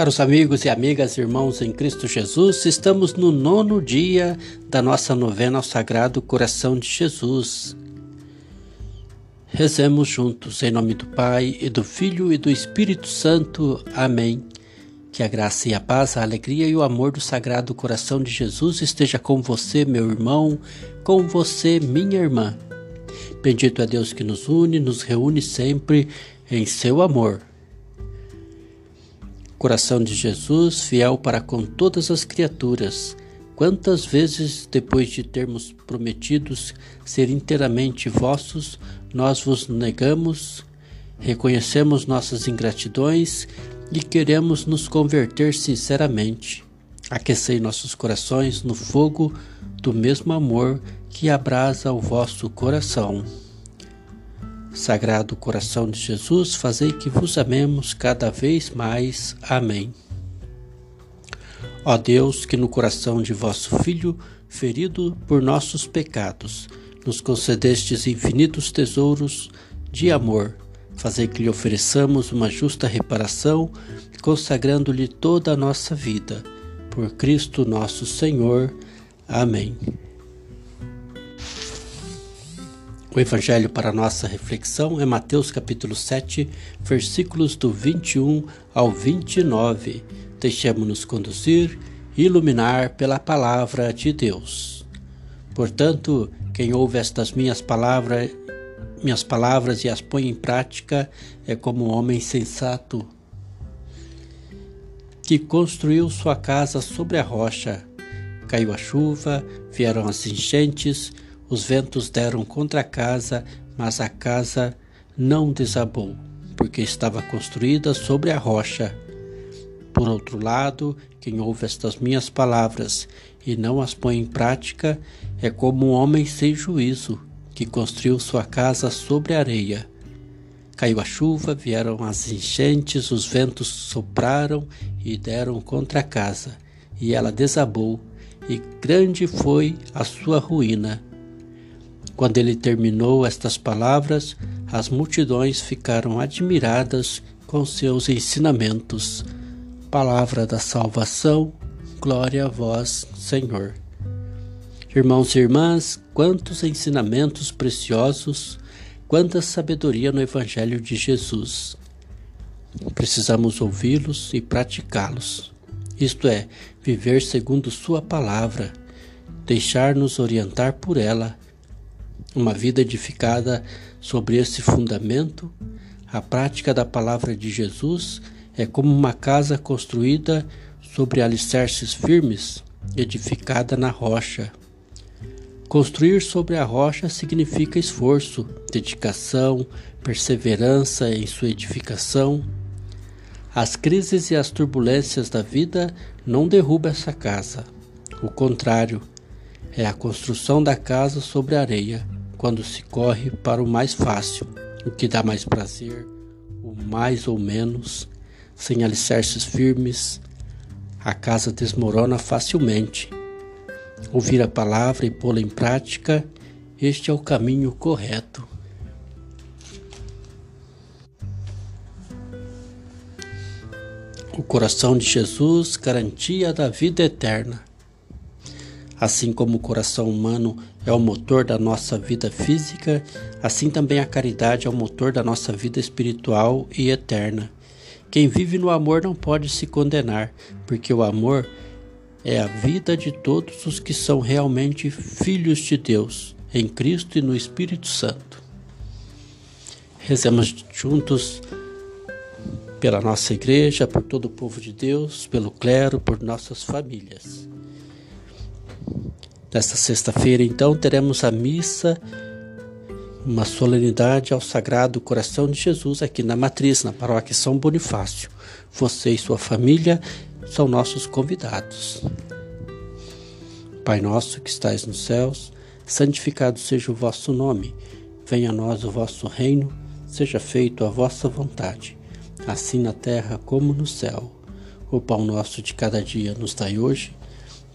Caros amigos e amigas, irmãos em Cristo Jesus, estamos no nono dia da nossa novena ao Sagrado Coração de Jesus. Rezemos juntos, em nome do Pai, e do Filho e do Espírito Santo. Amém. Que a graça e a paz, a alegria e o amor do Sagrado Coração de Jesus esteja com você, meu irmão, com você, minha irmã. Bendito é Deus que nos une, nos reúne sempre em seu amor. Coração de Jesus, fiel para com todas as criaturas, quantas vezes, depois de termos prometidos ser inteiramente vossos, nós vos negamos, reconhecemos nossas ingratidões e queremos nos converter sinceramente. Aquecei nossos corações no fogo do mesmo amor que abrasa o vosso coração. Sagrado coração de Jesus, fazei que vos amemos cada vez mais. Amém. Ó Deus, que no coração de vosso Filho, ferido por nossos pecados, nos concedestes infinitos tesouros de amor, fazei que lhe ofereçamos uma justa reparação, consagrando-lhe toda a nossa vida. Por Cristo nosso Senhor. Amém. O evangelho para nossa reflexão é Mateus capítulo 7, versículos do 21 ao 29. Deixemos-nos conduzir e iluminar pela palavra de Deus. Portanto, quem ouve estas minhas palavras, minhas palavras e as põe em prática é como um homem sensato que construiu sua casa sobre a rocha. Caiu a chuva, vieram as enchentes, os ventos deram contra a casa, mas a casa não desabou, porque estava construída sobre a rocha. Por outro lado, quem ouve estas minhas palavras e não as põe em prática é como um homem sem juízo que construiu sua casa sobre a areia. Caiu a chuva, vieram as enchentes, os ventos sopraram e deram contra a casa, e ela desabou, e grande foi a sua ruína. Quando ele terminou estas palavras, as multidões ficaram admiradas com seus ensinamentos. Palavra da salvação, glória a vós, Senhor. Irmãos e irmãs, quantos ensinamentos preciosos, quanta sabedoria no Evangelho de Jesus. Precisamos ouvi-los e praticá-los, isto é, viver segundo Sua palavra, deixar-nos orientar por ela uma vida edificada sobre esse fundamento, a prática da palavra de Jesus é como uma casa construída sobre alicerces firmes, edificada na rocha. Construir sobre a rocha significa esforço, dedicação, perseverança em sua edificação. As crises e as turbulências da vida não derrubam essa casa. O contrário, é a construção da casa sobre areia quando se corre para o mais fácil, o que dá mais prazer, o mais ou menos, sem alicerces firmes, a casa desmorona facilmente. Ouvir a palavra e pô-la em prática, este é o caminho correto. O coração de Jesus, garantia da vida eterna. Assim como o coração humano é o motor da nossa vida física, assim também a caridade é o motor da nossa vida espiritual e eterna. Quem vive no amor não pode se condenar, porque o amor é a vida de todos os que são realmente filhos de Deus, em Cristo e no Espírito Santo. Rezemos juntos pela nossa igreja, por todo o povo de Deus, pelo clero, por nossas famílias. Nesta sexta-feira, então, teremos a missa, uma solenidade ao Sagrado Coração de Jesus aqui na Matriz, na paróquia São Bonifácio. Você e sua família são nossos convidados. Pai nosso que estais nos céus, santificado seja o vosso nome. Venha a nós o vosso reino, seja feito a vossa vontade, assim na terra como no céu. O pão nosso de cada dia nos dai hoje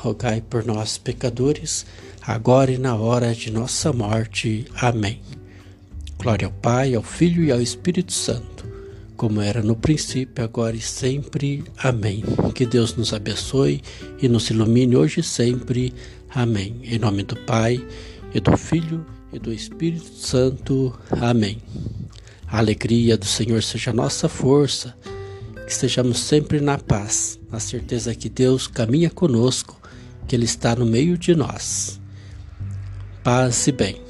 rogai por nós, pecadores, agora e na hora de nossa morte. Amém. Glória ao Pai, ao Filho e ao Espírito Santo como era no princípio, agora e sempre. Amém. Que Deus nos abençoe e nos ilumine hoje e sempre. Amém. Em nome do Pai, e do Filho e do Espírito Santo. Amém. A alegria do Senhor seja nossa força, estejamos sempre na paz, na certeza que Deus caminha conosco, que Ele está no meio de nós. Paz e bem.